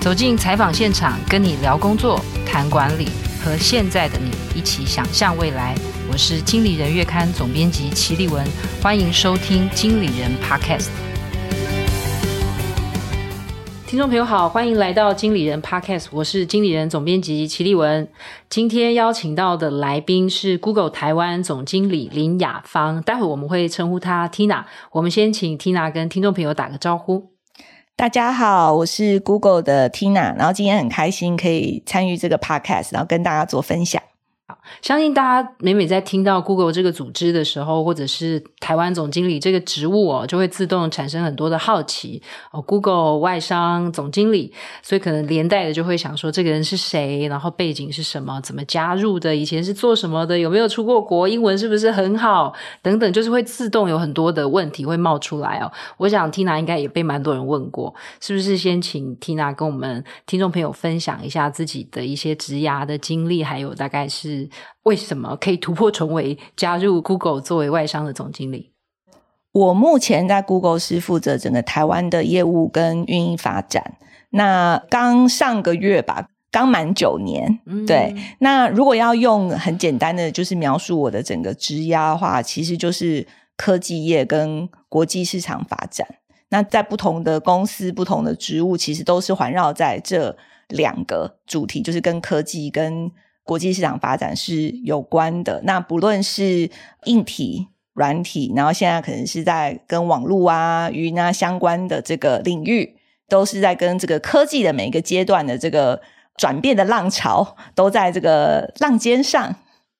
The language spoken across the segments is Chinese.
走进采访现场，跟你聊工作、谈管理，和现在的你一起想象未来。我是经理人月刊总编辑齐立文，欢迎收听经理人 Podcast。听众朋友好，欢迎来到经理人 Podcast，我是经理人总编辑齐立文。今天邀请到的来宾是 Google 台湾总经理林雅芳，待会我们会称呼她 Tina。我们先请 Tina 跟听众朋友打个招呼。大家好，我是 Google 的 Tina，然后今天很开心可以参与这个 Podcast，然后跟大家做分享。好相信大家每每在听到 Google 这个组织的时候，或者是台湾总经理这个职务哦，就会自动产生很多的好奇哦。Google 外商总经理，所以可能连带的就会想说，这个人是谁？然后背景是什么？怎么加入的？以前是做什么的？有没有出过国？英文是不是很好？等等，就是会自动有很多的问题会冒出来哦。我想 Tina 应该也被蛮多人问过，是不是？先请 Tina 跟我们听众朋友分享一下自己的一些职涯的经历，还有大概是。为什么可以突破重围，加入 Google 作为外商的总经理？我目前在 Google 是负责整个台湾的业务跟运营发展。那刚上个月吧，刚满九年。嗯、对，那如果要用很简单的就是描述我的整个职涯的话，其实就是科技业跟国际市场发展。那在不同的公司、不同的职务，其实都是环绕在这两个主题，就是跟科技跟国际市场发展是有关的，那不论是硬体、软体，然后现在可能是在跟网络啊、云啊相关的这个领域，都是在跟这个科技的每一个阶段的这个转变的浪潮，都在这个浪尖上。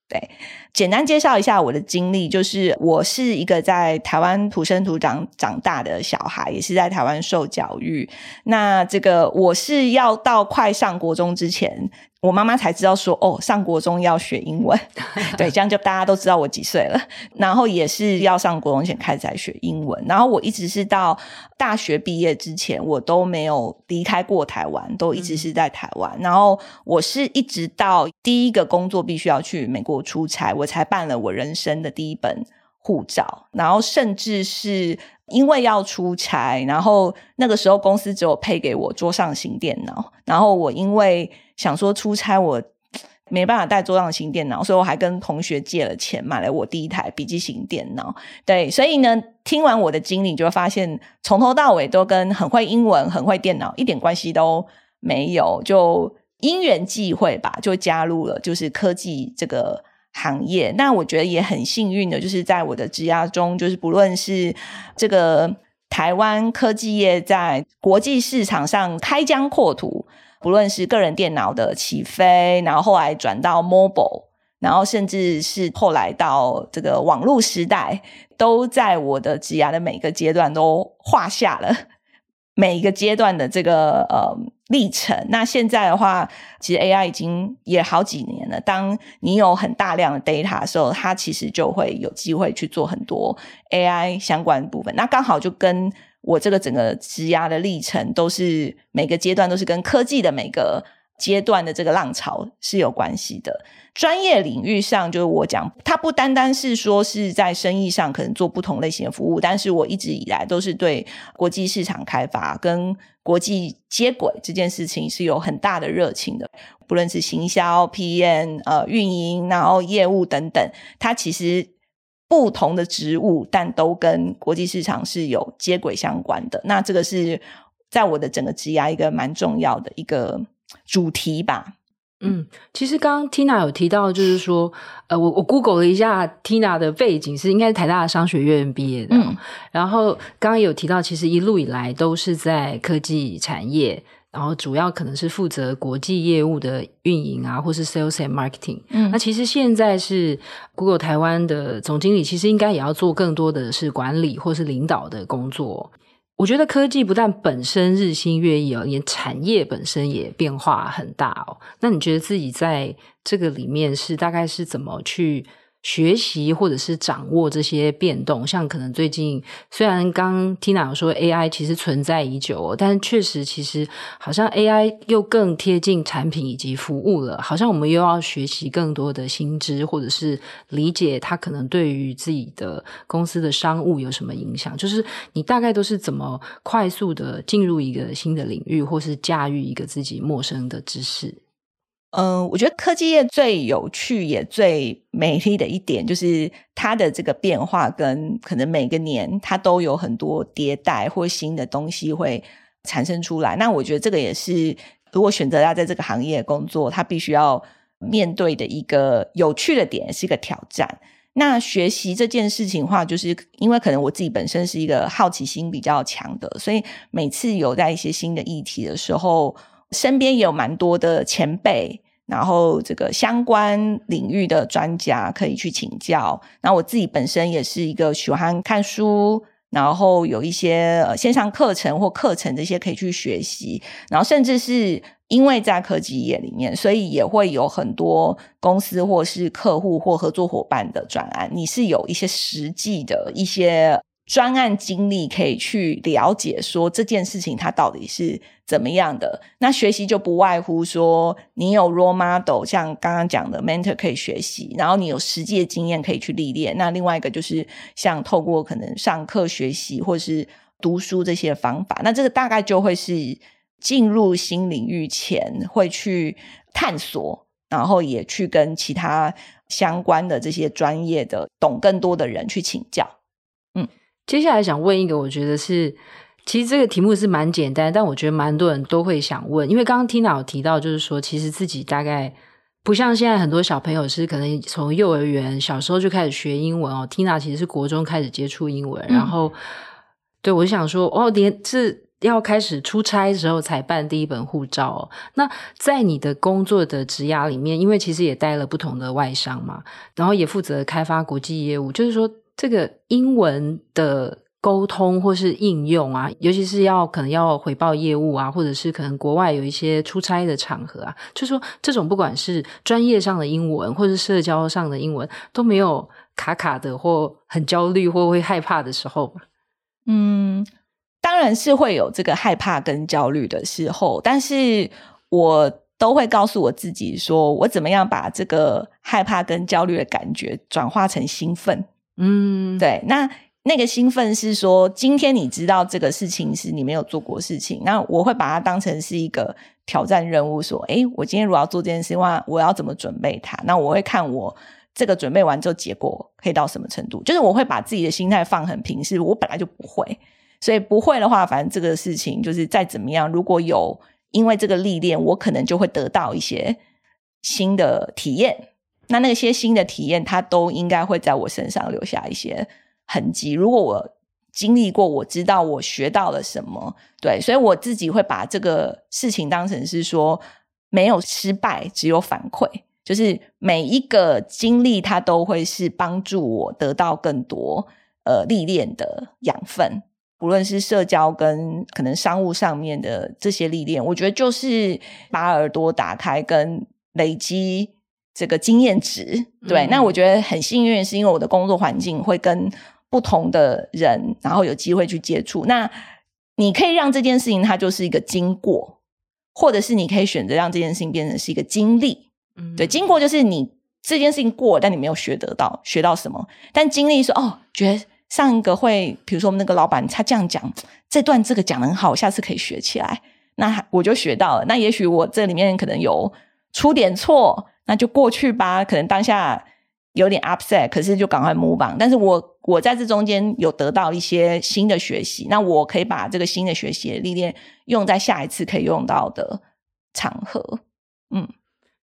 对，简单介绍一下我的经历，就是我是一个在台湾土生土长长大的小孩，也是在台湾受教育。那这个我是要到快上国中之前。我妈妈才知道说，哦，上国中要学英文，对，这样就大家都知道我几岁了。然后也是要上国中前开始才学英文。然后我一直是到大学毕业之前，我都没有离开过台湾，都一直是在台湾。嗯。然后我是一直到第一个工作必须要去美国出差，我才办了我人生的第一本护照。然后甚至是因为要出差，然后那个时候公司只有配给我桌上型电脑，然后我因为想说出差我没办法带桌上型电脑，所以我还跟同学借了钱买了我第一台笔记型电脑。对，所以呢，听完我的经历，就会发现从头到尾都跟很会英文、很会电脑一点关系都没有。就因缘际会吧，就加入了就是科技这个行业。那我觉得也很幸运的，就是在我的职涯中，就是不论是这个台湾科技业在国际市场上开疆扩土。不论是个人电脑的起飞，然后后来转到 mobile，然后甚至是后来到这个网络时代，都在我的职涯的每个阶段都画下了每一个阶段的这个呃历程。那现在的话，其实 AI 已经也好几年了。当你有很大量的 data 的时候，它其实就会有机会去做很多 AI 相关的部分。那刚好就跟我这个整个职涯的历程，都是每个阶段都是跟科技的每个阶段的这个浪潮是有关系的。专业领域上，就是我讲，它不单单是说是在生意上可能做不同类型的服务，但是我一直以来都是对国际市场开发跟国际接轨这件事情是有很大的热情的。不论是行销、PM、呃运营，然后业务等等，它其实。不同的职务，但都跟国际市场是有接轨相关的。那这个是在我的整个职涯一个蛮重要的一个主题吧。嗯，其实刚刚 Tina 有提到，就是说，呃，我我 Google 了一下 Tina 的背景是应该是台大的商学院毕业的。嗯，然后刚刚有提到，其实一路以来都是在科技产业。然后主要可能是负责国际业务的运营啊，或是 sales and marketing。嗯，那其实现在是 Google 台湾的总经理，其实应该也要做更多的是管理或是领导的工作。我觉得科技不但本身日新月异哦，连产业本身也变化很大哦。那你觉得自己在这个里面是大概是怎么去学习或者是掌握这些变动，像可能最近虽然刚 Tina 有说 AI 其实存在已久，但确实其实好像 AI 又更贴近产品以及服务了，好像我们又要学习更多的新知，或者是理解它可能对于自己的公司的商务有什么影响。就是你大概都是怎么快速的进入一个新的领域，或是驾驭一个自己陌生的知识？嗯，我觉得科技业最有趣也最美丽的一点，就是它的这个变化跟可能每个年它都有很多迭代或新的东西会产生出来。那我觉得这个也是，如果选择要在这个行业工作，它必须要面对的一个有趣的点，是一个挑战。那学习这件事情的话，就是因为可能我自己本身是一个好奇心比较强的，所以每次有在一些新的议题的时候。身边也有蛮多的前辈，然后这个相关领域的专家可以去请教。那我自己本身也是一个喜欢看书，然后有一些呃线上课程或课程这些可以去学习。然后甚至是因为在科技业里面，所以也会有很多公司或是客户或合作伙伴的专案，你是有一些实际的一些。专案经历可以去了解说这件事情它到底是怎么样的。那学习就不外乎说你有 role model，像刚刚讲的 mentor 可以学习，然后你有实际的经验可以去历练。那另外一个就是像透过可能上课学习或是读书这些方法。那这个大概就会是进入新领域前会去探索，然后也去跟其他相关的这些专业的懂更多的人去请教。接下来想问一个，我觉得是，其实这个题目是蛮简单，但我觉得蛮多人都会想问，因为刚刚 Tina 有提到，就是说，其实自己大概不像现在很多小朋友是可能从幼儿园小时候就开始学英文哦，Tina 其实是国中开始接触英文，然后，对我想说，哦，连是要开始出差的时候才办第一本护照哦。那在你的工作的职涯里面，因为其实也带了不同的外商嘛，然后也负责开发国际业务，就是说。这个英文的沟通或是应用啊，尤其是要可能要回报业务啊，或者是可能国外有一些出差的场合啊，就说这种不管是专业上的英文，或是社交上的英文，都没有卡卡的或很焦虑或会害怕的时候。嗯，当然是会有这个害怕跟焦虑的时候，但是我都会告诉我自己说，我怎么样把这个害怕跟焦虑的感觉转化成兴奋。嗯，对，那那个兴奋是说，今天你知道这个事情是你没有做过事情，那我会把它当成是一个挑战任务，说，诶，我今天如果要做这件事的话，我要怎么准备它？那我会看我这个准备完之后结果可以到什么程度，就是我会把自己的心态放很平，是我本来就不会，所以不会的话，反正这个事情就是再怎么样，如果有因为这个历练，我可能就会得到一些新的体验。那那些新的体验，它都应该会在我身上留下一些痕迹。如果我经历过，我知道我学到了什么，对，所以我自己会把这个事情当成是说，没有失败，只有反馈。就是每一个经历，它都会是帮助我得到更多呃历练的养分，不论是社交跟可能商务上面的这些历练，我觉得就是把耳朵打开跟累积。这个经验值，对，嗯、那我觉得很幸运，是因为我的工作环境会跟不同的人，然后有机会去接触。那你可以让这件事情它就是一个经过，或者是你可以选择让这件事情变成是一个经历。嗯，对，经过就是你这件事情过，但你没有学得到学到什么，但经历说哦，觉得上一个会，比如说我们那个老板他这样讲，这段这个讲得很好，下次可以学起来，那我就学到了。那也许我这里面可能有出点错。那就过去吧，可能当下有点 upset，可是就赶快 move on。但是我我在这中间有得到一些新的学习，那我可以把这个新的学习的历练用在下一次可以用到的场合。嗯，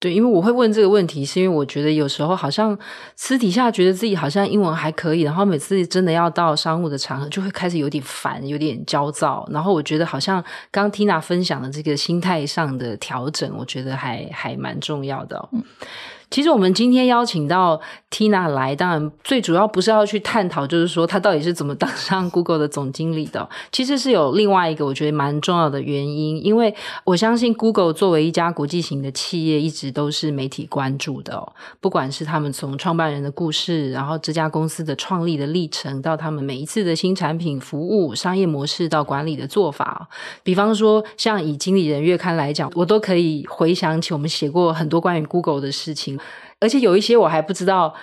对，因为我会问这个问题，是因为我觉得有时候好像私底下觉得自己好像英文还可以，然后每次真的要到商务的场合，就会开始有点烦，有点焦躁。然后我觉得好像刚 Tina 分享的这个心态上的调整，我觉得还还蛮重要的。嗯其实我们今天邀请到 Tina 来，当然最主要不是要去探讨，就是说她到底是怎么当上 Google 的总经理的。其实是有另外一个我觉得蛮重要的原因，因为我相信 Google 作为一家国际型的企业，一直都是媒体关注的哦。不管是他们从创办人的故事，然后这家公司的创立的历程，到他们每一次的新产品、服务、商业模式到管理的做法，比方说像以经理人月刊来讲，我都可以回想起我们写过很多关于 Google 的事情。而且有一些我还不知道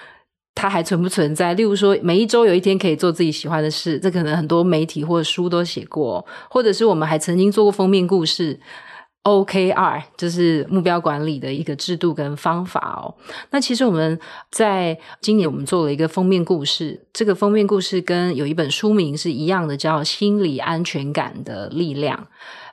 它还存不存在，例如说每一周有一天可以做自己喜欢的事，这可能很多媒体或者书都写过，或者是我们还曾经做过封面故事，OKR 就是目标管理的一个制度跟方法哦。那其实我们在今年我们做了一个封面故事，这个封面故事跟有一本书名是一样的，叫《心理安全感的力量》。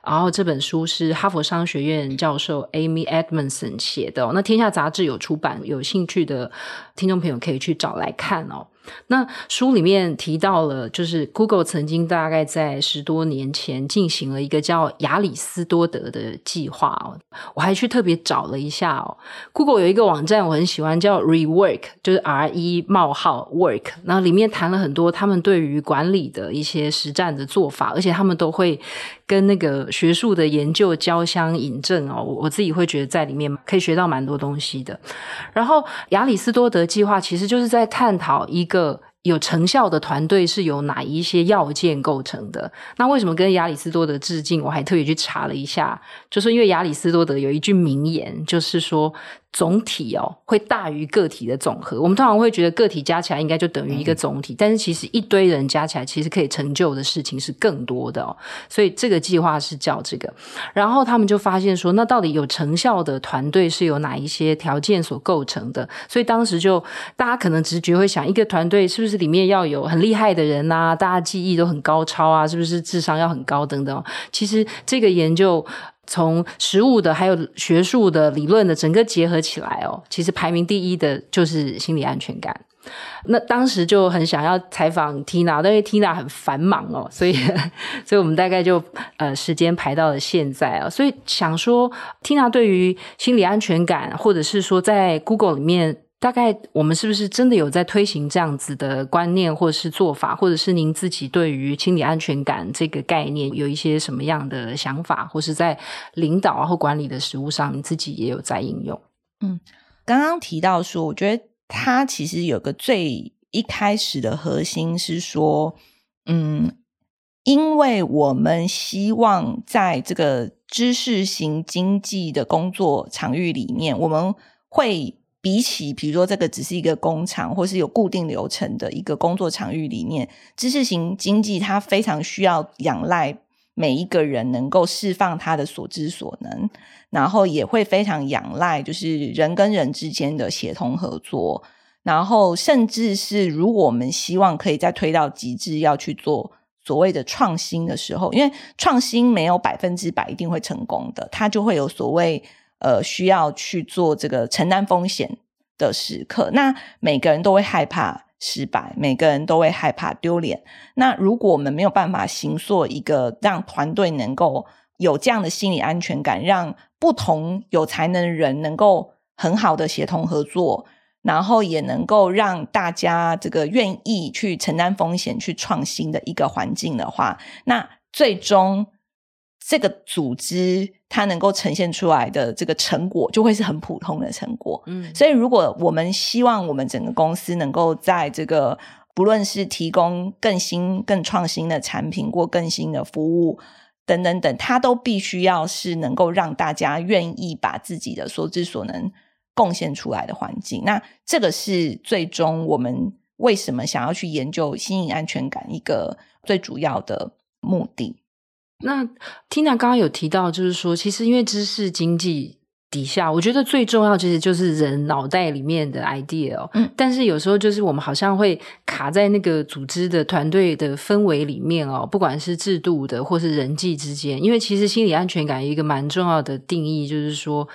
然后这本书是哈佛商学院教授 Amy Edmondson 写的，那天下杂志有出版，有兴趣的听众朋友可以去找来看哦。那书里面提到了，就是 Google 曾经大概在十多年前进行了一个叫亚里斯多德的计划哦。我还去特别找了一下哦，Google 有一个网站我很喜欢，叫 Rework，就是 R E 冒号 Work，然后里面谈了很多他们对于管理的一些实战的做法，而且他们都会跟那个学术的研究交相引证哦。我自己会觉得在里面可以学到蛮多东西的。然后亚里斯多德计划其实就是在探讨一个。个有成效的团队是由哪一些要件构成的？那为什么跟亚里斯多德致敬？我还特别去查了一下，就是因为亚里斯多德有一句名言，就是说。总体哦，会大于个体的总和。我们通常会觉得个体加起来应该就等于一个总体，但是其实一堆人加起来，其实可以成就的事情是更多的哦。所以这个计划是叫这个。然后他们就发现说，那到底有成效的团队是由哪一些条件所构成的？所以当时就大家可能直觉会想，一个团队是不是里面要有很厉害的人啊？大家记忆都很高超啊？是不是智商要很高等等？其实这个研究。从实物的还有学术的理论的整个结合起来哦，其实排名第一的就是心理安全感。那当时就很想要采访 Tina，但是 Tina 很繁忙哦，所以 所以我们大概就呃时间排到了现在啊，所以想说 Tina 对于心理安全感，或者是说在 Google 里面。大概我们是不是真的有在推行这样子的观念，或者是做法，或者是您自己对于心理安全感这个概念有一些什么样的想法，或是在领导啊或管理的实务上，你自己也有在应用？嗯，刚刚提到说，我觉得它其实有个最一开始的核心是说，嗯，因为我们希望在这个知识型经济的工作场域里面，我们会。比起，比如说这个只是一个工厂，或是有固定流程的一个工作场域里面，知识型经济它非常需要仰赖每一个人能够释放他的所知所能，然后也会非常仰赖就是人跟人之间的协同合作，然后甚至是如果我们希望可以再推到极致，要去做所谓的创新的时候，因为创新没有百分之百一定会成功的，它就会有所谓。呃，需要去做这个承担风险的时刻，那每个人都会害怕失败，每个人都会害怕丢脸。那如果我们没有办法形塑一个让团队能够有这样的心理安全感，让不同有才能的人能够很好的协同合作，然后也能够让大家这个愿意去承担风险、去创新的一个环境的话，那最终。这个组织它能够呈现出来的这个成果，就会是很普通的成果。嗯，所以如果我们希望我们整个公司能够在这个不论是提供更新、更创新的产品或更新的服务等等等，它都必须要是能够让大家愿意把自己的所知所能贡献出来的环境。那这个是最终我们为什么想要去研究新颖安全感一个最主要的目的。那 Tina 刚刚有提到，就是说，其实因为知识经济底下，我觉得最重要其实就是人脑袋里面的 idea 哦。嗯，但是有时候就是我们好像会卡在那个组织的团队的氛围里面哦，不管是制度的或是人际之间。因为其实心理安全感有一个蛮重要的定义，就是说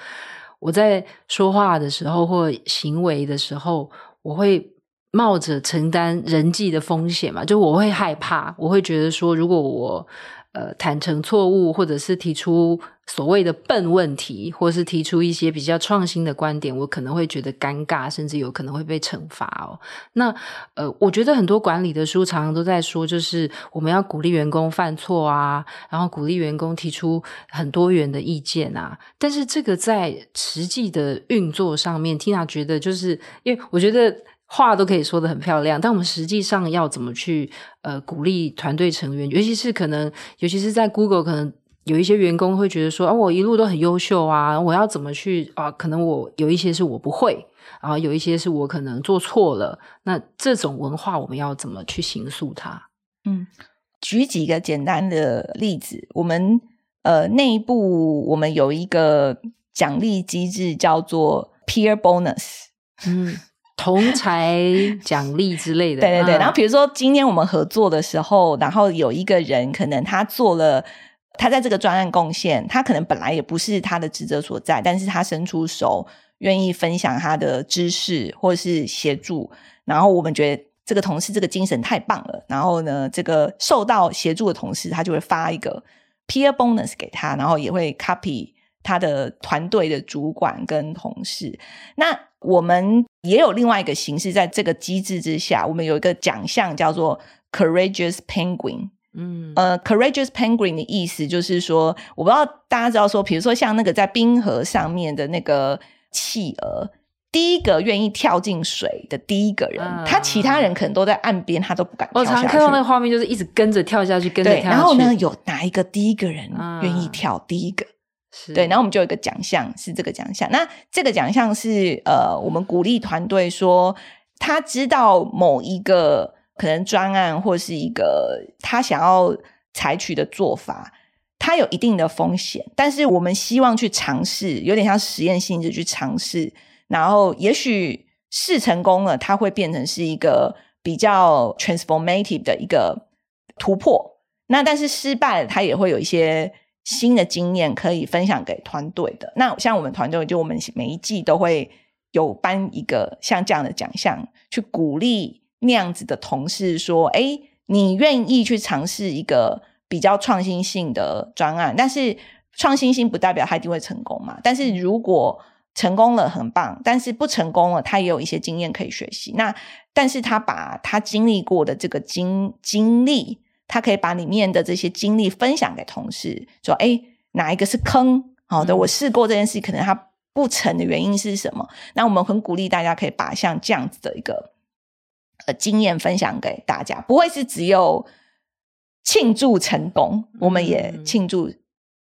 我在说话的时候或行为的时候，我会冒着承担人际的风险嘛，就我会害怕，我会觉得说，如果我呃，坦诚错误，或者是提出所谓的笨问题，或是提出一些比较创新的观点，我可能会觉得尴尬，甚至有可能会被惩罚哦。那呃，我觉得很多管理的书常常都在说，就是我们要鼓励员工犯错啊，然后鼓励员工提出很多元的意见啊。但是这个在实际的运作上面，Tina 觉得就是因为我觉得话都可以说得很漂亮，但我们实际上要怎么去呃鼓励团队成员，尤其是可能，尤其是在 Google 可能。有一些员工会觉得说啊，我一路都很优秀啊，我要怎么去啊？可能我有一些是我不会啊，有一些是我可能做错了。那这种文化我们要怎么去形塑它？嗯，举几个简单的例子，我们呃内部我们有一个奖励机制叫做 peer bonus，嗯，同才奖励之类的。对对对。然后比如说今天我们合作的时候，然后有一个人可能他做了。他在这个专案贡献，他可能本来也不是他的职责所在，但是他伸出手，愿意分享他的知识或者是协助，然后我们觉得这个同事这个精神太棒了，然后呢，这个受到协助的同事他就会发一个 peer bonus 给他，然后也会 copy 他的团队的主管跟同事。那我们也有另外一个形式，在这个机制之下，我们有一个奖项叫做 Courageous Penguin。嗯，呃，Courageous Penguin 的意思就是说，我不知道大家知道说，比如说像那个在冰河上面的那个企鹅，第一个愿意跳进水的第一个人，嗯、他其他人可能都在岸边，他都不敢跳下去。我常看到那个画面，就是一直跟着跳下去，跟着跳下去。然后呢，有哪一个第一个人愿意跳第一个？对，然后我们就有一个奖项，是这个奖项。那这个奖项是呃，我们鼓励团队说，他知道某一个。可能专案或是一个他想要采取的做法，他有一定的风险，但是我们希望去尝试，有点像实验性质去尝试，然后也许试成功了，它会变成是一个比较 transformative 的一个突破。那但是失败了，它也会有一些新的经验可以分享给团队的。那像我们团队，就我们每一季都会有颁一个像这样的奖项，去鼓励。那样子的同事说：“哎，你愿意去尝试一个比较创新性的专案，但是创新性不代表他一定会成功嘛。但是如果成功了，很棒；但是不成功了，他也有一些经验可以学习。那但是他把他经历过的这个经经历，他可以把里面的这些经历分享给同事，说：哎，哪一个是坑？好的，我试过这件事，可能它不成的原因是什么？那我们很鼓励大家可以把像这样子的一个。”呃，经验分享给大家，不会是只有庆祝成功，我们也庆祝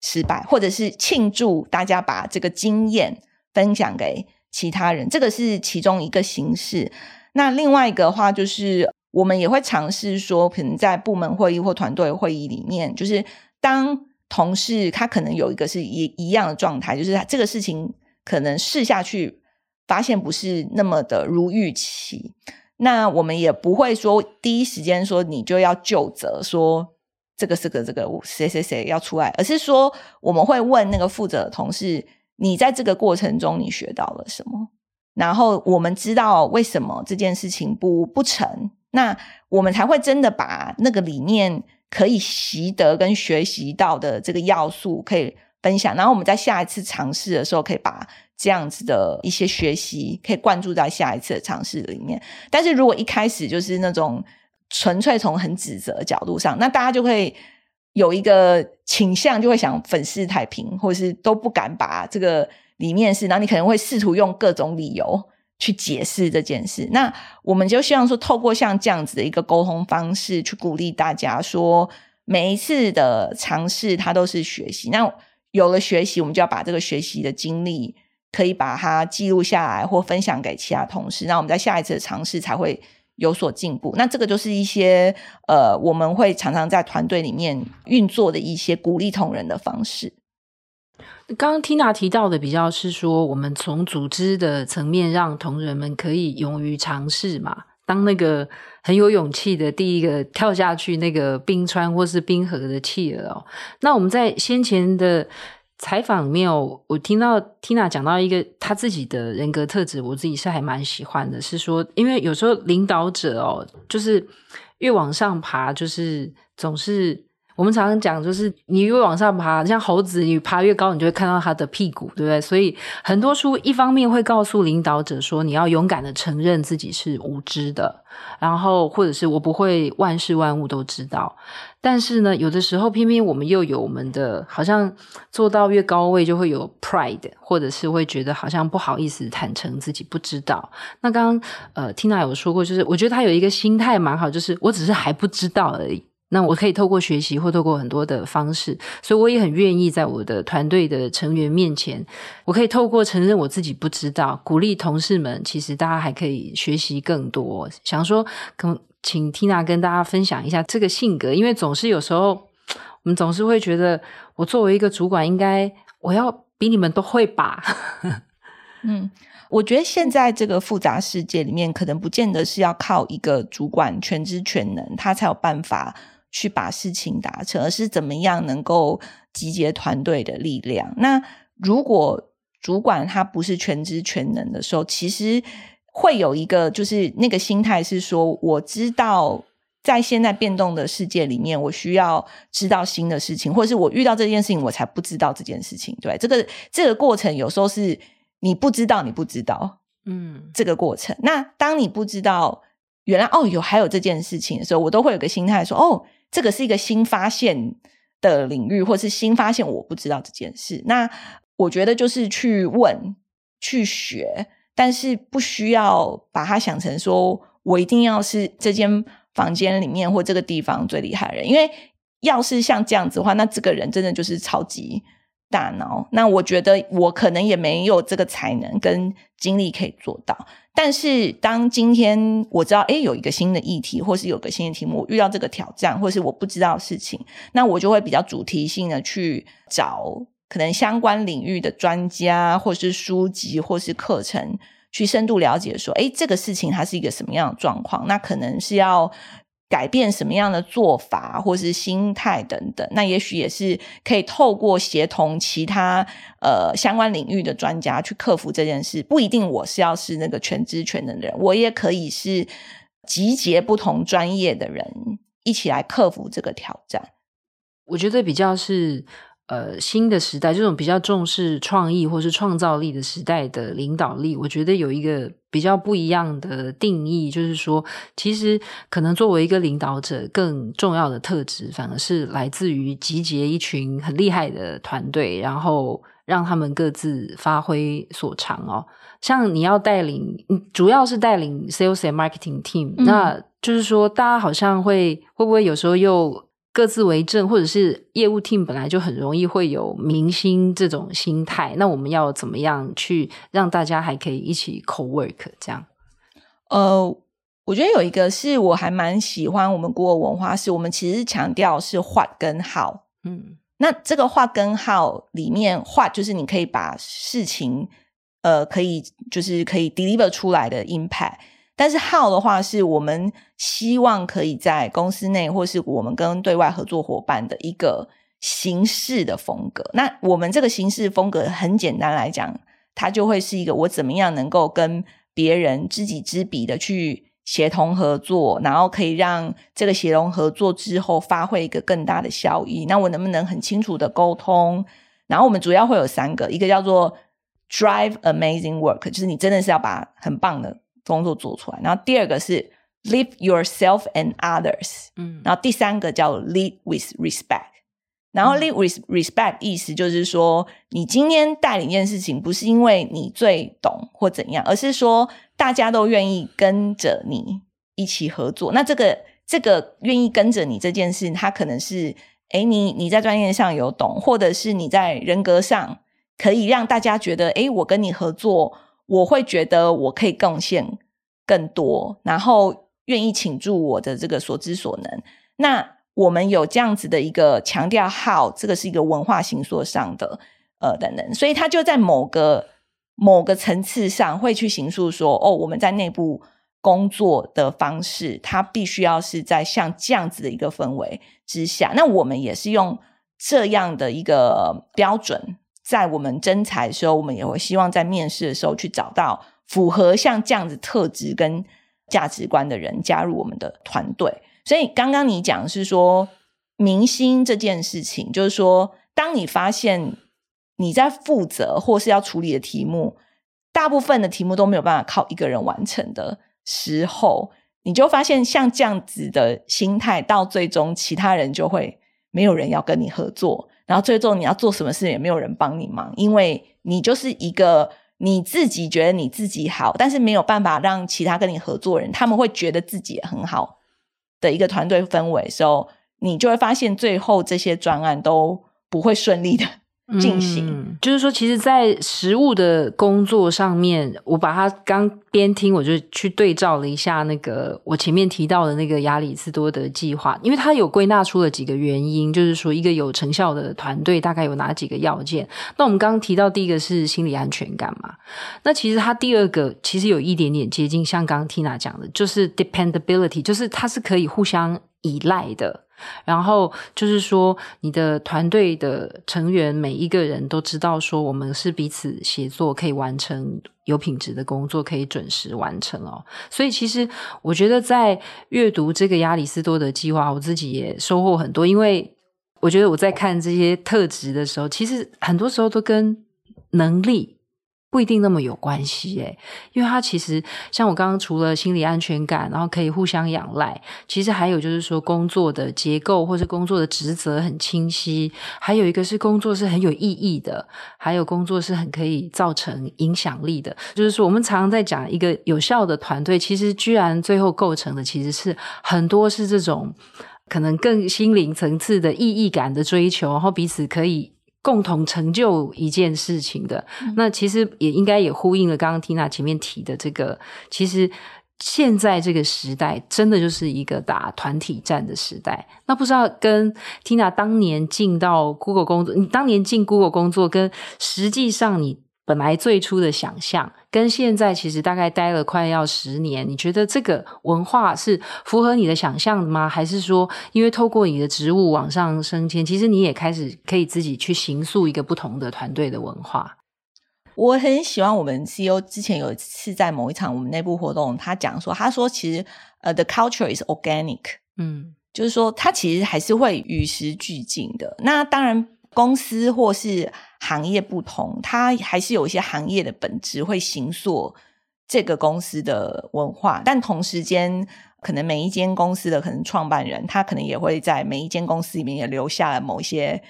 失败，或者是庆祝大家把这个经验分享给其他人，这个是其中一个形式。那另外一个话，就是我们也会尝试说，可能在部门会议或团队会议里面，就是当同事他可能有一个是一一样的状态，就是他这个事情可能试下去，发现不是那么的如预期。那我们也不会说第一时间说你就要就责，说这个是个这个谁谁谁要出来，而是说我们会问那个负责的同事，你在这个过程中你学到了什么？然后我们知道为什么这件事情不不成，那我们才会真的把那个里面可以习得跟学习到的这个要素可以分享，然后我们在下一次尝试的时候可以把。这样子的一些学习可以灌注在下一次的尝试里面，但是如果一开始就是那种纯粹从很指责的角度上，那大家就会有一个倾向，就会想粉饰太平，或者是都不敢把这个里面是，然后你可能会试图用各种理由去解释这件事。那我们就希望说，透过像这样子的一个沟通方式，去鼓励大家说，每一次的尝试它都是学习。那有了学习，我们就要把这个学习的经历。可以把它记录下来，或分享给其他同事，那我们在下一次的尝试才会有所进步。那这个就是一些呃，我们会常常在团队里面运作的一些鼓励同仁的方式。刚刚 Tina 提到的比较是说，我们从组织的层面让同仁们可以勇于尝试嘛，当那个很有勇气的第一个跳下去那个冰川或是冰河的企鹅哦。那我们在先前的。采访里面我听到 Tina 讲到一个他自己的人格特质，我自己是还蛮喜欢的。是说，因为有时候领导者哦，就是越往上爬，就是总是我们常常讲，就是你越往上爬，像猴子，你爬越高，你就会看到它的屁股，对不对？所以很多书一方面会告诉领导者说，你要勇敢的承认自己是无知的，然后或者是我不会万事万物都知道。但是呢，有的时候偏偏我们又有我们的，好像做到越高位就会有 pride，或者是会觉得好像不好意思坦诚自己不知道。那刚刚呃，Tina 有说过，就是我觉得他有一个心态蛮好，就是我只是还不知道而已。那我可以透过学习或透过很多的方式，所以我也很愿意在我的团队的成员面前，我可以透过承认我自己不知道，鼓励同事们，其实大家还可以学习更多。想说，可能请 Tina 跟大家分享一下这个性格，因为总是有时候我们总是会觉得，我作为一个主管，应该我要比你们都会吧？嗯。我觉得现在这个复杂世界里面，可能不见得是要靠一个主管全知全能，他才有办法去把事情达成，而是怎么样能够集结团队的力量。那如果主管他不是全知全能的时候，其实会有一个就是那个心态是说，我知道在现在变动的世界里面，我需要知道新的事情，或者是我遇到这件事情，我才不知道这件事情。对，这个这个过程有时候是。你不知道，你不知道，嗯，这个过程。那当你不知道原来哦有还有这件事情的时候，我都会有个心态说，哦，这个是一个新发现的领域，或是新发现我不知道这件事。那我觉得就是去问、去学，但是不需要把它想成说我一定要是这间房间里面或这个地方最厉害的人，因为要是像这样子的话，那这个人真的就是超级。大脑，那我觉得我可能也没有这个才能跟精力可以做到。但是当今天我知道，诶，有一个新的议题，或是有个新的题目，我遇到这个挑战，或是我不知道的事情，那我就会比较主题性的去找可能相关领域的专家，或是书籍，或是课程，去深度了解说，诶，这个事情它是一个什么样的状况？那可能是要。改变什么样的做法，或是心态等等，那也许也是可以透过协同其他呃相关领域的专家去克服这件事。不一定我是要是那个全知全能的人，我也可以是集结不同专业的人一起来克服这个挑战。我觉得比较是。呃，新的时代，这种比较重视创意或是创造力的时代的领导力，我觉得有一个比较不一样的定义，就是说，其实可能作为一个领导者，更重要的特质，反而是来自于集结一群很厉害的团队，然后让他们各自发挥所长哦。像你要带领，主要是带领 sales and marketing team，嗯，那就是说，大家好像会会不会有时候又。各自为政，或者是业务 team 本来就很容易会有明星这种心态，那我们要怎么样去让大家还可以一起 co-work 这样？呃，我觉得有一个是我还蛮喜欢我们 Google 文化，是我们其实强调是 what 跟 how。嗯，那这个 what 跟 how 里面，what 就是你可以把事情呃可以就是可以 deliver 出来的 impact。但是 how 的话，是我们希望可以在公司内，或是我们跟对外合作伙伴的一个形式的风格。那我们这个形式风格，很简单来讲，它就会是一个我怎么样能够跟别人知己知彼的去协同合作，然后可以让这个协同合作之后发挥一个更大的效益。那我能不能很清楚的沟通？然后我们主要会有三个，一个叫做 drive amazing work，就是你真的是要把很棒的。工作做出来，然后第二个是 live yourself and others，嗯，然后第三个叫 lead with respect，然后 lead with respect 意思就是说，你今天带领一件事情，不是因为你最懂或怎样，而是说大家都愿意跟着你一起合作。那这个这个愿意跟着你这件事，它可能是，诶，你你在专业上有懂，或者是你在人格上可以让大家觉得，诶，我跟你合作。我会觉得我可以贡献更多，然后愿意倾注我的这个所知所能。那我们有这样子的一个强调，how 这个是一个文化形塑上的呃等等，所以他就在某个某个层次上会去形塑说，哦，我们在内部工作的方式，它必须要是在像这样子的一个氛围之下。那我们也是用这样的一个标准。在我们征才的时候，我们也会希望在面试的时候去找到符合像这样子特质跟价值观的人加入我们的团队。所以刚刚你讲是说，明星这件事情，就是说，当你发现你在负责或是要处理的题目，大部分的题目都没有办法靠一个人完成的时候，你就发现像这样子的心态，到最终其他人就会没有人要跟你合作，然后最终你要做什么事也没有人帮你忙，因为你就是一个你自己觉得你自己好，但是没有办法让其他跟你合作人，他们会觉得自己很好的一个团队氛围的时候。你就会发现，最后这些专案都不会顺利的进行。就是说，其实，在实务的工作上面，我把它刚边听，我就去对照了一下那个我前面提到的那个亚里斯多德计划，因为它有归纳出了几个原因，就是说，一个有成效的团队大概有哪几个要件。那我们刚刚提到第一个是心理安全感嘛，那其实它第二个其实有一点点接近，像刚刚 Tina 讲的，就是 dependability，就是它是可以互相依赖的。然后就是说，你的团队的成员每一个人都知道，说我们是彼此协作，可以完成有品质的工作，可以准时完成哦。所以，其实我觉得在阅读这个亚里斯多德计划，我自己也收获很多，因为我觉得我在看这些特质的时候，其实很多时候都跟能力。不一定那么有关系诶，因为他其实像我刚刚除了心理安全感，然后可以互相仰赖，其实还有就是说工作的结构或是工作的职责很清晰，还有一个是工作是很有意义的，还有工作是很可以造成影响力的。就是说我们常常在讲一个有效的团队，其实居然最后构成的其实是很多是这种可能更心灵层次的意义感的追求，然后彼此可以。共同成就一件事情的，那其实也应该也呼应了刚刚 Tina 前面提的这个。其实现在这个时代，真的就是一个打团体战的时代。那不知道跟 Tina 当年进到 Google 工作，你当年进 Google 工作，跟实际上你。本来最初的想象跟现在其实大概待了快要十年，你觉得这个文化是符合你的想象的吗？还是说，因为透过你的职务往上升迁，其实你也开始可以自己去形塑一个不同的团队的文化？我很喜欢我们 CEO 之前有一次在某一场我们内部活动，他讲说，他说其实呃，the culture is organic，嗯，就是说他其实还是会与时俱进的。那当然。公司或是行业不同，它还是有一些行业的本质会形塑这个公司的文化。但同时间，可能每一间公司的可能创办人，他可能也会在每一间公司里面也留下了某一些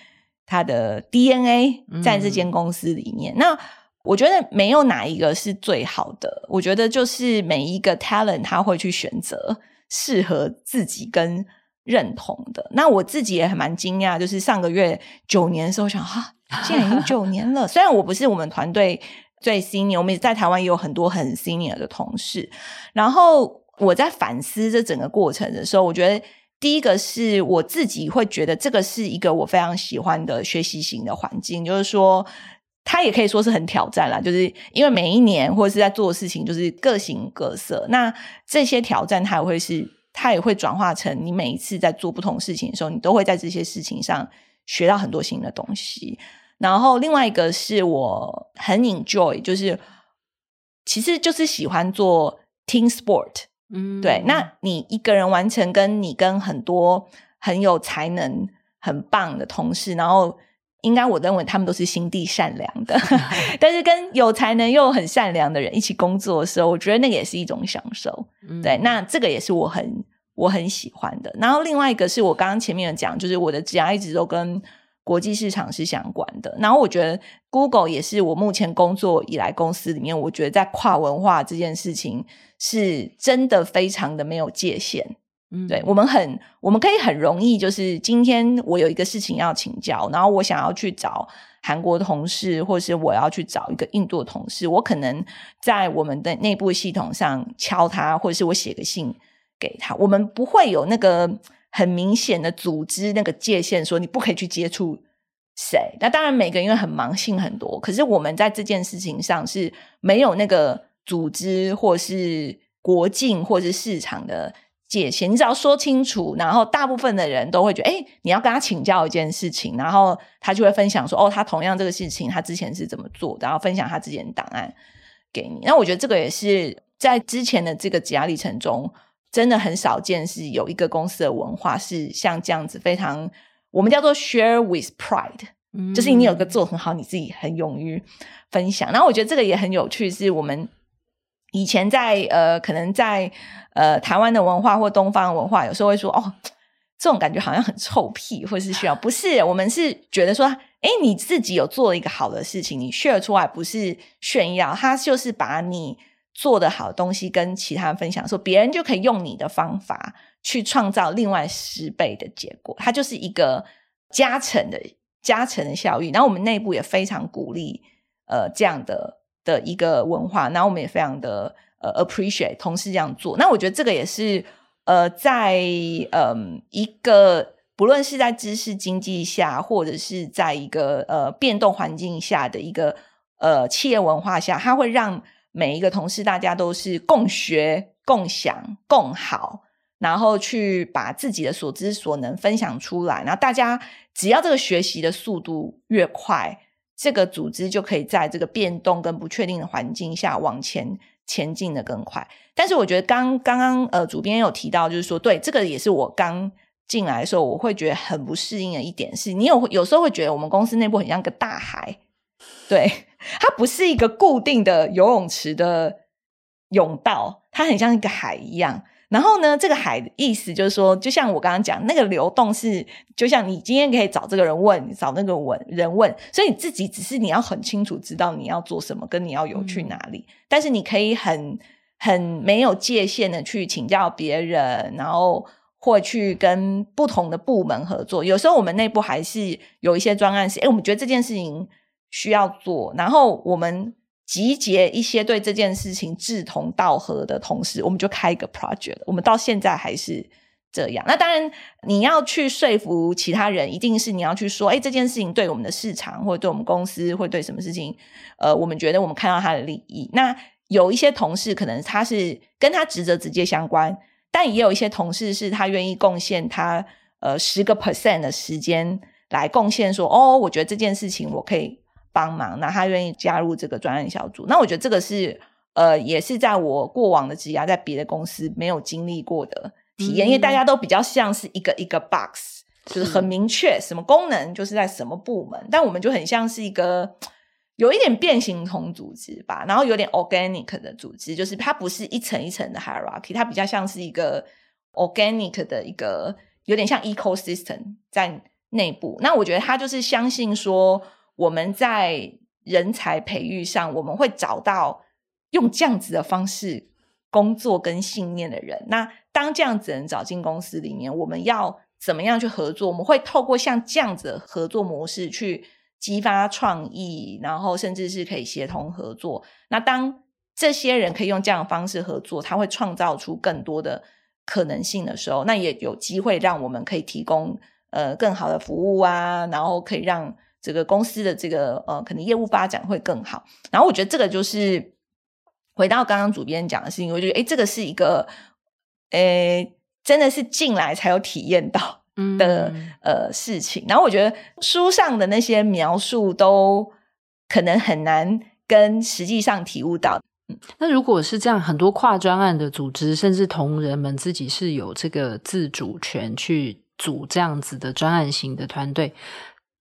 他的 DNA 在这间公司里面。嗯。那我觉得没有哪一个是最好的，我觉得就是每一个 talent 他会去选择适合自己跟。认同的。那我自己也还蛮惊讶，就是上个月九年的时候想，想哈，竟然已经九年了。虽然我不是我们团队最 senior，我们在台湾也有很多很 senior 的同事。然后我在反思这整个过程的时候，我觉得第一个是我自己会觉得这个是一个我非常喜欢的学习型的环境，就是说它也可以说是很挑战啦，就是因为每一年或者是在做的事情就是各形各色。那这些挑战它也会是。它也会转化成你每一次在做不同事情的时候，你都会在这些事情上学到很多新的东西。然后另外一个是我很 enjoy，就是其实就是喜欢做 team sport。嗯，对。那你一个人完成，跟你跟很多很有才能、很棒的同事，然后应该我认为他们都是心地善良的，但是跟有才能又很善良的人一起工作的时候，我觉得那个也是一种享受。嗯，对。那这个也是我很。我很喜欢的。然后另外一个是我刚刚前面有讲，就是我的职涯一直都跟国际市场是相关的。然后我觉得 Google 也是我目前工作以来公司里面，我觉得在跨文化这件事情是真的非常的没有界限。对，我们很，我们可以很容易，就是今天我有一个事情要请教，然后我想要去找韩国同事，或是我要去找一个印度同事，我可能在我们的内部系统上敲他，或者是我写个信。给他，我们不会有那个很明显的组织那个界限，说你不可以去接触谁。那当然，每个人因为很忙，信很多，可是我们在这件事情上是没有那个组织或是国境或是市场的界限。你只要说清楚，然后大部分的人都会觉得，哎，你要跟他请教一件事情，然后他就会分享说，哦，他同样这个事情他之前是怎么做，然后分享他之前的档案给你。那我觉得这个也是在之前的这个挤压历程中。真的很少见，是有一个公司的文化是像这样子，非常我们叫做 share with pride，嗯，就是你有个做很好，你自己很勇于分享。然后我觉得这个也很有趣，是我们以前在呃，可能在呃台湾的文化或东方文化，有时候会说哦。这种感觉好像很臭屁，或是需要，不是？我们是觉得说，哎，你自己有做了一个好的事情，你 share 出来不是炫耀，他就是把你做的好东西跟其他人分享，说别人就可以用你的方法去创造另外十倍的结果，它就是一个加成的加成的效益。然后我们内部也非常鼓励呃这样的的一个文化，然后我们也非常的呃 appreciate 同事这样做。那我觉得这个也是。呃，在嗯一个不论是在知识经济下，或者是在一个呃变动环境下的一个呃企业文化下，它会让每一个同事大家都是共学、共享、共好，然后去把自己的所知所能分享出来。然后大家只要这个学习的速度越快，这个组织就可以在这个变动跟不确定的环境下往前。前进的更快，但是我觉得刚刚刚呃，主编有提到，就是说，对这个也是我刚进来的时候，我会觉得很不适应的一点是，你有有时候会觉得我们公司内部很像个大海，对，它不是一个固定的游泳池的泳道，它很像一个海一样。然后呢，这个海的意思就是说，就像我刚刚讲，那个流动是，就像你今天可以找这个人问，找那个问人问，所以你自己只是你要很清楚知道你要做什么，跟你要游去哪里。嗯、但是你可以很很没有界限的去请教别人，然后或去跟不同的部门合作。有时候我们内部还是有一些专案是，诶，我们觉得这件事情需要做，然后我们。集结一些对这件事情志同道合的同事，我们就开一个 project。我们到现在还是这样。那当然，你要去说服其他人，一定是你要去说，哎，这件事情对我们的市场，或者对我们公司，或者对什么事情，呃，我们觉得我们看到他的利益。那有一些同事可能他是跟他职责直接相关，但也有一些同事是他愿意贡献他呃十个 percent 的时间来贡献，说，哦，我觉得这件事情我可以。帮忙，那他愿意加入这个专案小组，那我觉得这个是呃，也是在我过往的职涯，在别的公司没有经历过的体验，嗯、因为大家都比较像是一个一个 box，就是很明确什么功能就是在什么部门，但我们就很像是一个有一点变形虫组织吧，然后有点 organic 的组织，就是它不是一层一层的 hierarchy，它比较像是一个 organic 的一个有点像 ecosystem 在内部。那我觉得他就是相信说。我们在人才培育上，我们会找到用这样子的方式工作跟信念的人。那当这样子人找进公司里面，我们要怎么样去合作？我们会透过像这样子的合作模式去激发创意，然后甚至是可以协同合作。那当这些人可以用这样的方式合作，他会创造出更多的可能性的时候，那也有机会让我们可以提供呃更好的服务啊，然后可以让。这个公司的这个呃，可能业务发展会更好。然后我觉得这个就是回到刚刚主编讲的事情，我觉得诶，这个是一个诶，真的是进来才有体验到的、嗯、呃事情。然后我觉得书上的那些描述都可能很难跟实际上体悟到。那如果是这样，很多跨专案的组织，甚至同仁们自己是有这个自主权去组这样子的专案型的团队。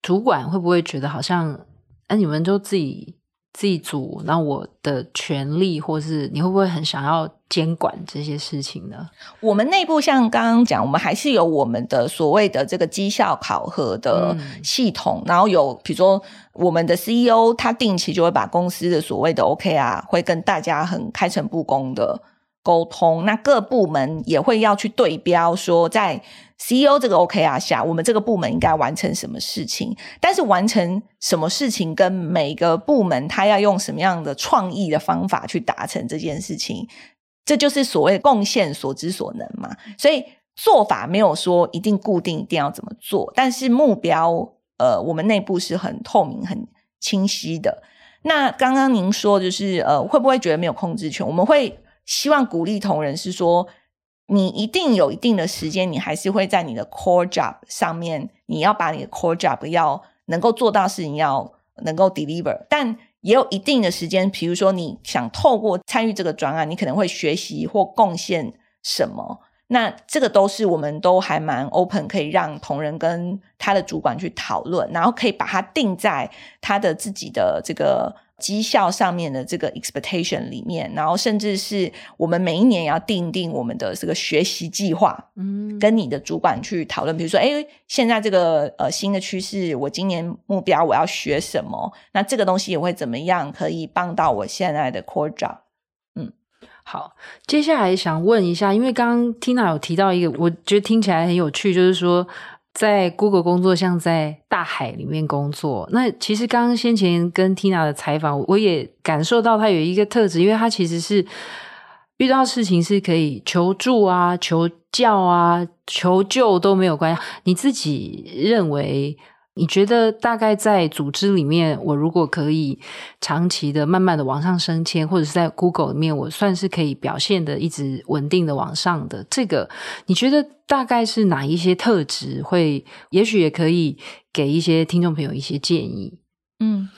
主管会不会觉得好像，哎，你们就自己自己组，那我的权利，或是你会不会很想要监管这些事情呢？我们内部像刚刚讲，我们还是有我们的所谓的这个绩效考核的系统，嗯、然后有比如说我们的 CEO，他定期就会把公司的所谓的 OK 啊会跟大家很开诚布公的沟通，那各部门也会要去对标，说在。CEO 这个 OKR 下，我们这个部门应该完成什么事情？但是完成什么事情，跟每个部门他要用什么样的创意的方法去达成这件事情，这就是所谓贡献所知所能嘛。所以做法没有说一定固定，一定要怎么做，但是目标，呃，我们内部是很透明、很清晰的。那刚刚您说，就是呃，会不会觉得没有控制权？我们会希望鼓励同仁是说。你一定有一定的时间，你还是会在你的 core job 上面，你要把你的 core job 要能够做到事情，要能够 deliver。但也有一定的时间，比如说你想透过参与这个专案，你可能会学习或贡献什么？那这个都是我们都还蛮 open，可以让同仁跟他的主管去讨论，然后可以把它定在他的自己的这个绩效上面的这个 expectation 里面，然后甚至是我们每一年也要定定我们的这个学习计划，嗯，跟你的主管去讨论，比如说，哎，现在这个呃新的趋势，我今年目标我要学什么？那这个东西也会怎么样可以帮到我现在的 core job？好，接下来想问一下，因为刚刚 Tina 有提到一个，我觉得听起来很有趣，就是说在 Google 工作像在大海里面工作。那其实刚刚先前跟 Tina 的采访，我也感受到他有一个特质，因为他其实是遇到事情是可以求助啊、求教啊、求救都没有关系。你自己认为？你觉得大概在组织里面，我如果可以长期的、慢慢的往上升迁，或者是在 Google 里面，我算是可以表现的一直稳定的往上的，这个你觉得大概是哪一些特质会？也许也可以给一些听众朋友一些建议。嗯，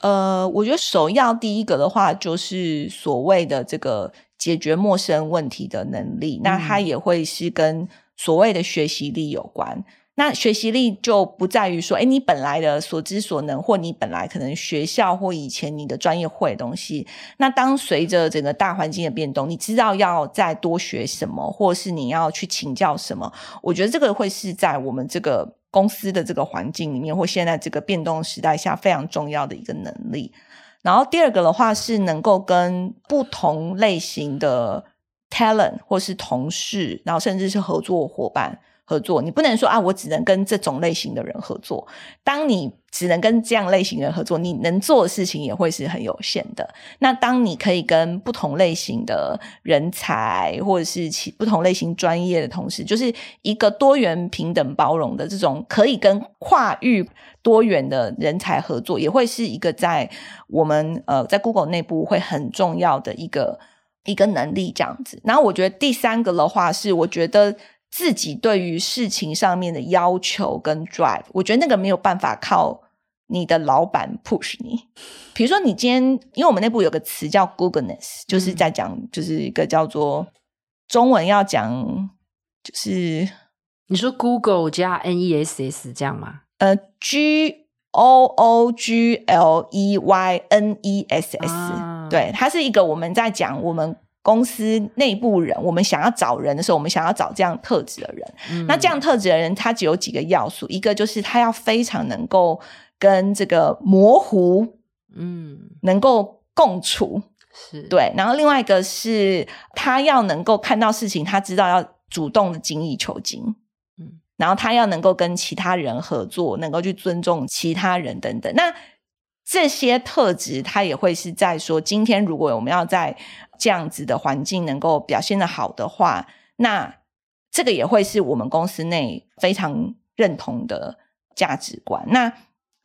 呃，我觉得首要第一个的话，就是所谓的这个解决陌生问题的能力，嗯、那它也会是跟所谓的学习力有关。那学习力就不在于说，诶，你本来的所知所能，或你本来可能学校或以前你的专业会的东西。那当随着整个大环境的变动，你知道要再多学什么，或是你要去请教什么？我觉得这个会是在我们这个公司的这个环境里面，或现在这个变动时代下非常重要的一个能力。然后第二个的话是能够跟不同类型的 talent 或是同事，然后甚至是合作伙伴。合作，你不能说啊，我只能跟这种类型的人合作。当你只能跟这样类型的人合作，你能做的事情也会是很有限的。那当你可以跟不同类型的人才，或者是其不同类型专业的同事，就是一个多元、平等、包容的这种，可以跟跨域多元的人才合作，也会是一个在我们呃在 Google 内部会很重要的一个一个能力这样子。然后我觉得第三个的话是，我觉得。自己对于事情上面的要求跟 drive，我觉得那个没有办法靠你的老板 push 你。比如说，你今天，因为我们内部有个词叫 Googleness，就是在讲，就是一个叫做中文要讲，就是你说 Google 加 N E S S 这样吗？呃，G O O G L E Y N E S S，啊，对，它是一个我们在讲我们。公司内部人，我们想要找人的时候，我们想要找这样特质的人。嗯、那这样特质的人，他只有几个要素，一个就是他要非常能够跟这个模糊，嗯，能够共处，是对。然后另外一个是他要能够看到事情，他知道要主动的精益求精，嗯。然后他要能够跟其他人合作，能够去尊重其他人等等。那这些特质，他也会是在说，今天如果我们要在这样子的环境能够表现得好的话，那这个也会是我们公司内非常认同的价值观。那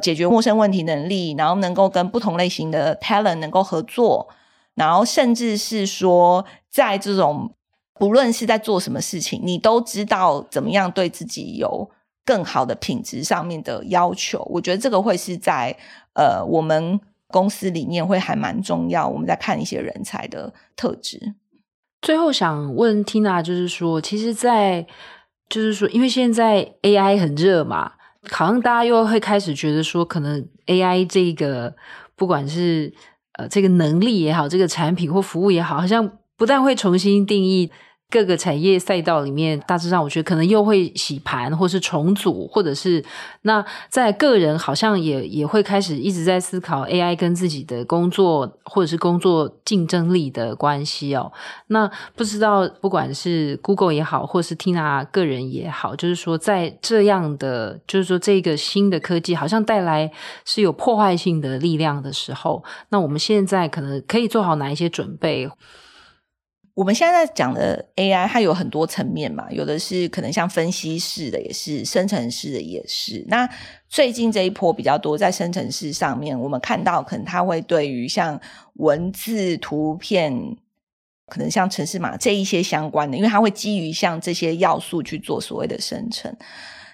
解决陌生问题能力，然后能够跟不同类型的 talent 能够合作，然后甚至是说，在这种不论是在做什么事情，你都知道怎么样对自己有更好的品质上面的要求。我觉得这个会是在。呃，我们公司里面会还蛮重要。我们在看一些人才的特质。最后想问 Tina，就是说，其实在，就是说，因为现在 AI 很热嘛，好像大家又会开始觉得说，可能 AI 这个不管是呃这个能力也好，这个产品或服务也好，好像不但会重新定义。各个产业赛道里面，大致上我觉得可能又会洗盘，或是重组，或者是那在个人好像也也会开始一直在思考 AI 跟自己的工作或者是工作竞争力的关系哦。那不知道不管是 Google 也好，或是 Tina 个人也好，就是说在这样的就是说这个新的科技好像带来是有破坏性的力量的时候，那我们现在可能可以做好哪一些准备？我们现在在讲的 AI，它有很多层面嘛，有的是可能像分析式的，也是生成式的，也是。那最近这一波比较多在生成式上面，我们看到可能它会对于像文字、图片，可能像程式码这一些相关的，因为它会基于像这些要素去做所谓的生成。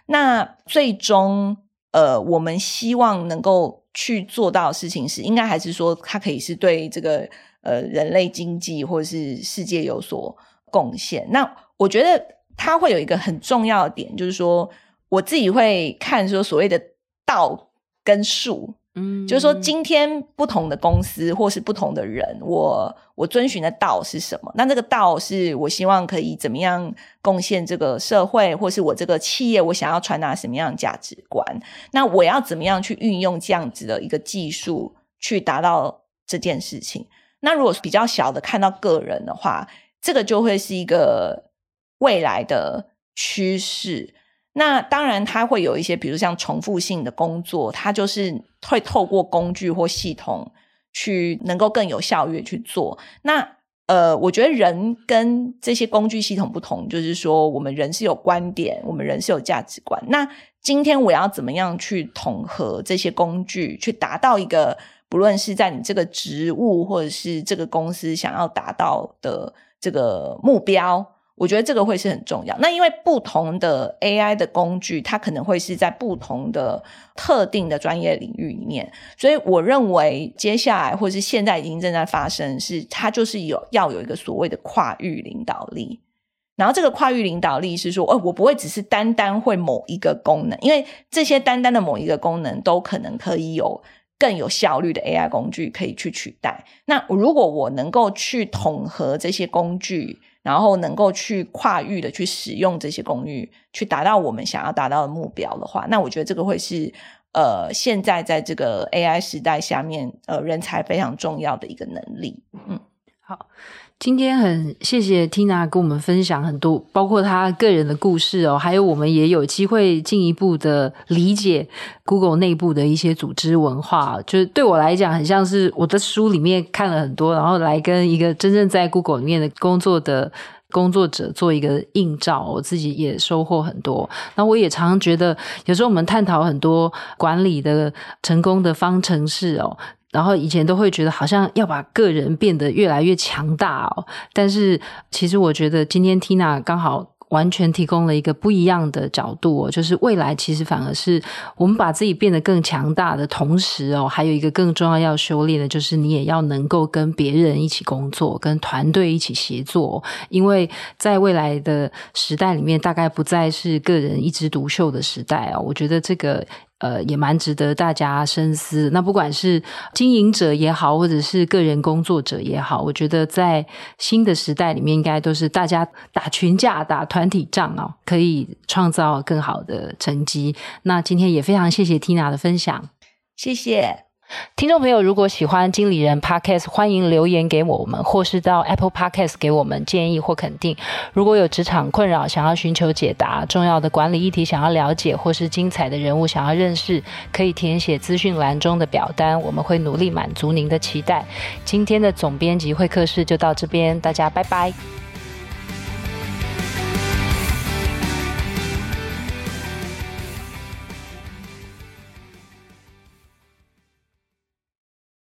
那最终，呃，我们希望能够去做到的事情是，应该还是说它可以是对这个。呃，人类经济或者是世界有所贡献。那我觉得它会有一个很重要的点，就是说我自己会看说所谓的道跟术。嗯，就是说，今天不同的公司或是不同的人，我我遵循的道是什么？那这个道是我希望可以怎么样贡献这个社会，或是我这个企业，我想要传达什么样的价值观？那我要怎么样去运用这样子的一个技术去达到这件事情？那如果比较小的看到个人的话，这个就会是一个未来的趋势。那当然，它会有一些，比如像重复性的工作，它就是会透过工具或系统去能够更有效率去做。那呃，我觉得人跟这些工具系统不同，就是说我们人是有观点，我们人是有价值观。那今天我要怎么样去统合这些工具，去达到一个不论是在你这个职务或者是这个公司想要达到的这个目标？我觉得这个会是很重要。那因为不同的 AI 的工具，它可能会是在不同的特定的专业领域里面，所以我认为接下来或者是现在已经正在发生，是它就是有要有一个所谓的跨域领导力。然后这个跨域领导力是说，哦，我不会只是单单会某一个功能，因为这些单单的某一个功能都可能可以有更有效率的 AI 工具可以去取代。那如果我能够去统合这些工具，然后能够去跨域的去使用这些工具，去达到我们想要达到的目标的话，那我觉得这个会是呃，现在在这个 AI 时代下面，呃，人才非常重要的一个能力。嗯，好。今天很谢谢 Tina 跟我们分享很多，包括她个人的故事哦，还有我们也有机会进一步的理解 Google 内部的一些组织文化。就是对我来讲，很像是我的书里面看了很多，然后来跟一个真正在 Google 里面的工作的工作者做一个映照，我自己也收获很多。那我也常常觉得，有时候我们探讨很多管理的成功的方程式哦。然后以前都会觉得好像要把个人变得越来越强大哦，但是其实我觉得今天 Tina 刚好完全提供了一个不一样的角度哦，就是未来其实反而是我们把自己变得更强大的同时哦，还有一个更重要要修炼的，就是你也要能够跟别人一起工作，跟团队一起协作，因为在未来的时代里面，大概不再是个人一枝独秀的时代哦，我觉得这个。呃，也蛮值得大家深思。那不管是经营者也好，或者是个人工作者也好，我觉得在新的时代里面，应该都是大家打群架、打团体仗哦，可以创造更好的成绩。那今天也非常谢谢 Tina 的分享，谢谢。听众朋友，如果喜欢经理人 Podcast，欢迎留言给我们，或是到 Apple Podcast 给我们建议或肯定。如果有职场困扰，想要寻求解答，重要的管理议题想要了解，或是精彩的人物想要认识，可以填写资讯栏中的表单，我们会努力满足您的期待。今天的总编辑会客室就到这边，大家拜拜。